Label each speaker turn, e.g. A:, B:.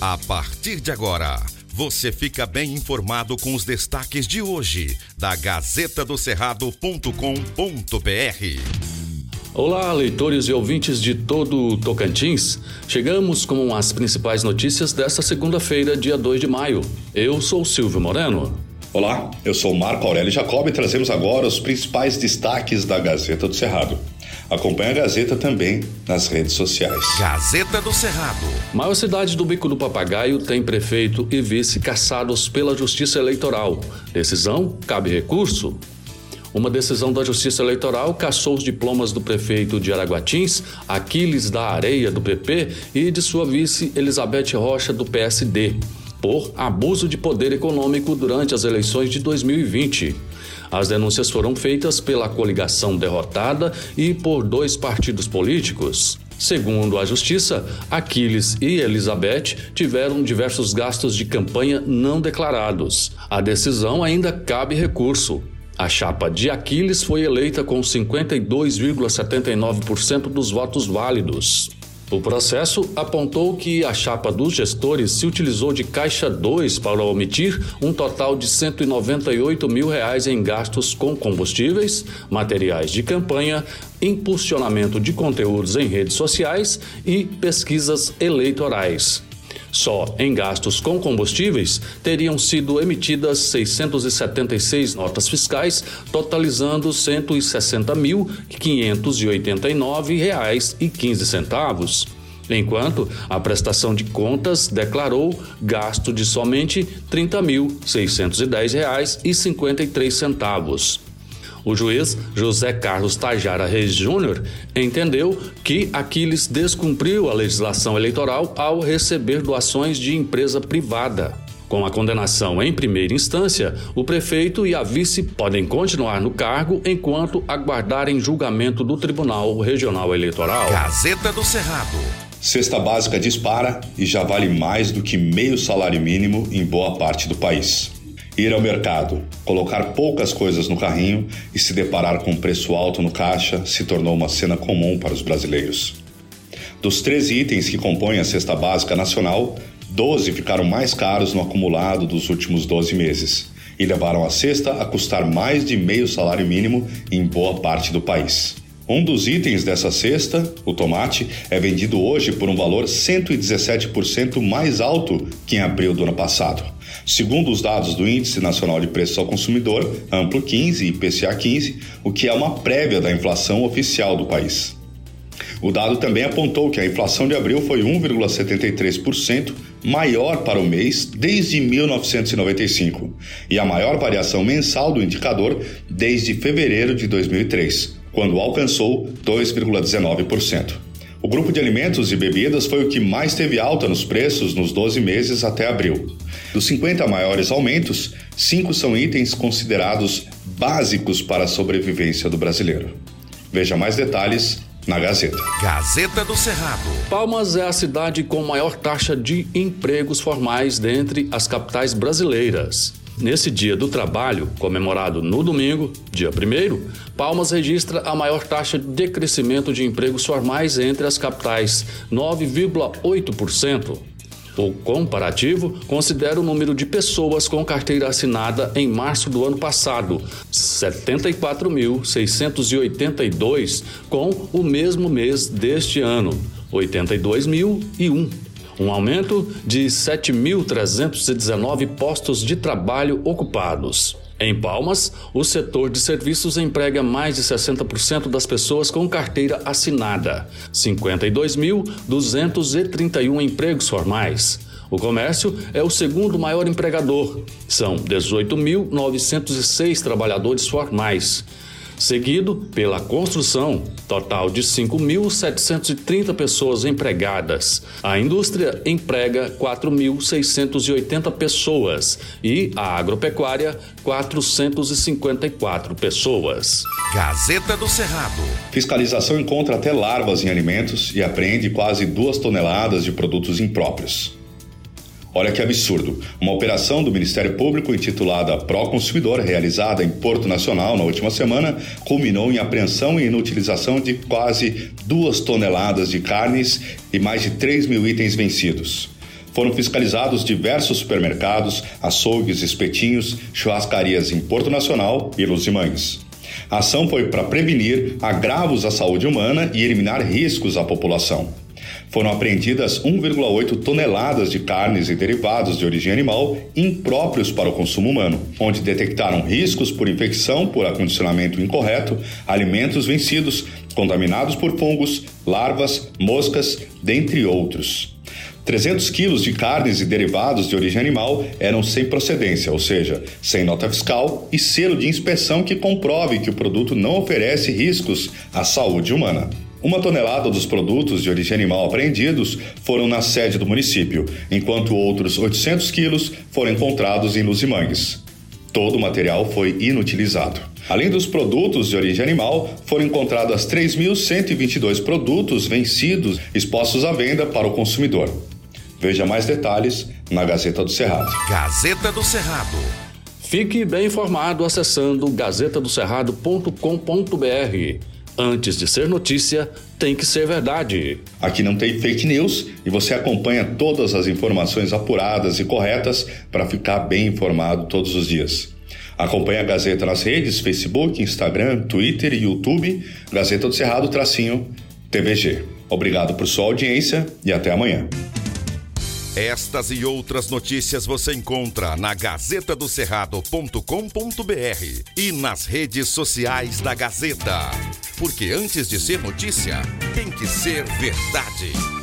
A: A partir de agora, você fica bem informado com os destaques de hoje da Gazeta do Cerrado.com.br.
B: Olá, leitores e ouvintes de todo o Tocantins. Chegamos com as principais notícias desta segunda-feira, dia 2 de maio. Eu sou Silvio Moreno.
C: Olá, eu sou Marco Aurélio Jacob e trazemos agora os principais destaques da Gazeta do Cerrado. Acompanhe a Gazeta também nas redes sociais.
A: Gazeta do Cerrado.
B: Maior cidade do Bico do Papagaio tem prefeito e vice caçados pela Justiça Eleitoral. Decisão cabe recurso. Uma decisão da Justiça Eleitoral cassou os diplomas do prefeito de Araguatins, Aquiles da Areia, do PP, e de sua vice Elizabeth Rocha, do PSD por abuso de poder econômico durante as eleições de 2020. As denúncias foram feitas pela coligação derrotada e por dois partidos políticos. Segundo a Justiça, Aquiles e Elizabeth tiveram diversos gastos de campanha não declarados. A decisão ainda cabe recurso. A chapa de Aquiles foi eleita com 52,79% dos votos válidos. O processo apontou que a chapa dos gestores se utilizou de caixa 2 para omitir um total de 198 mil reais em gastos com combustíveis, materiais de campanha, impulsionamento de conteúdos em redes sociais e pesquisas eleitorais. Só em gastos com combustíveis teriam sido emitidas 676 notas fiscais, totalizando R$ 160.589,15, enquanto a prestação de contas declarou gasto de somente R$ 30.610,53. O juiz José Carlos Tajara Reis Júnior entendeu que Aquiles descumpriu a legislação eleitoral ao receber doações de empresa privada. Com a condenação em primeira instância, o prefeito e a vice podem continuar no cargo enquanto aguardarem julgamento do Tribunal Regional Eleitoral.
A: Gazeta do Cerrado.
C: Cesta básica dispara e já vale mais do que meio salário mínimo em boa parte do país ir ao mercado, colocar poucas coisas no carrinho e se deparar com um preço alto no caixa se tornou uma cena comum para os brasileiros. Dos 13 itens que compõem a cesta básica nacional, 12 ficaram mais caros no acumulado dos últimos 12 meses e levaram a cesta a custar mais de meio salário mínimo em boa parte do país. Um dos itens dessa cesta, o tomate, é vendido hoje por um valor 117% mais alto que em abril do ano passado. Segundo os dados do Índice Nacional de Preços ao Consumidor, Amplo 15 e IPCA 15, o que é uma prévia da inflação oficial do país. O dado também apontou que a inflação de abril foi 1,73% maior para o mês desde 1995 e a maior variação mensal do indicador desde fevereiro de 2003, quando alcançou 2,19%. O grupo de alimentos e bebidas foi o que mais teve alta nos preços nos 12 meses até abril. Dos 50 maiores aumentos, cinco são itens considerados básicos para a sobrevivência do brasileiro. Veja mais detalhes na Gazeta.
A: Gazeta do Cerrado.
B: Palmas é a cidade com maior taxa de empregos formais dentre as capitais brasileiras. Nesse dia do trabalho, comemorado no domingo, dia 1, Palmas registra a maior taxa de crescimento de empregos formais entre as capitais, 9,8%. O comparativo considera o número de pessoas com carteira assinada em março do ano passado, 74.682, com o mesmo mês deste ano, 82.001 um aumento de 7.319 postos de trabalho ocupados. Em Palmas, o setor de serviços emprega mais de 60% das pessoas com carteira assinada, 52.231 empregos formais. O comércio é o segundo maior empregador, são 18.906 trabalhadores formais seguido pela construção, total de 5.730 pessoas empregadas. A indústria emprega 4.680 pessoas e a agropecuária 454 pessoas.
A: Gazeta do Cerrado.
C: Fiscalização encontra até larvas em alimentos e apreende quase duas toneladas de produtos impróprios. Olha que absurdo. Uma operação do Ministério Público intitulada Pró Consumidor, realizada em Porto Nacional na última semana, culminou em apreensão e inutilização de quase duas toneladas de carnes e mais de 3 mil itens vencidos. foram fiscalizados diversos supermercados, açougues, espetinhos, churrascarias em Porto Nacional e Luzimangues. A ação foi para prevenir agravos à saúde humana e eliminar riscos à população. Foram apreendidas 1,8 toneladas de carnes e derivados de origem animal impróprios para o consumo humano, onde detectaram riscos por infecção por acondicionamento incorreto, alimentos vencidos, contaminados por fungos, larvas, moscas, dentre outros. 300 quilos de carnes e derivados de origem animal eram sem procedência, ou seja, sem nota fiscal e selo de inspeção que comprove que o produto não oferece riscos à saúde humana. Uma tonelada dos produtos de origem animal apreendidos foram na sede do município, enquanto outros 800 quilos foram encontrados em Luzimangues. Todo o material foi inutilizado. Além dos produtos de origem animal, foram encontrados 3.122 produtos vencidos expostos à venda para o consumidor. Veja mais detalhes na Gazeta do Cerrado.
A: Gazeta do Cerrado.
B: Fique bem informado acessando gazetadocerrado.com.br. Antes de ser notícia, tem que ser verdade.
C: Aqui não tem fake news e você acompanha todas as informações apuradas e corretas para ficar bem informado todos os dias. Acompanhe a Gazeta nas redes Facebook, Instagram, Twitter e YouTube, Gazeta do Cerrado tracinho TVG. Obrigado por sua audiência e até amanhã.
A: Estas e outras notícias você encontra na gazetadocerrado.com.br e nas redes sociais da Gazeta. Porque antes de ser notícia, tem que ser verdade.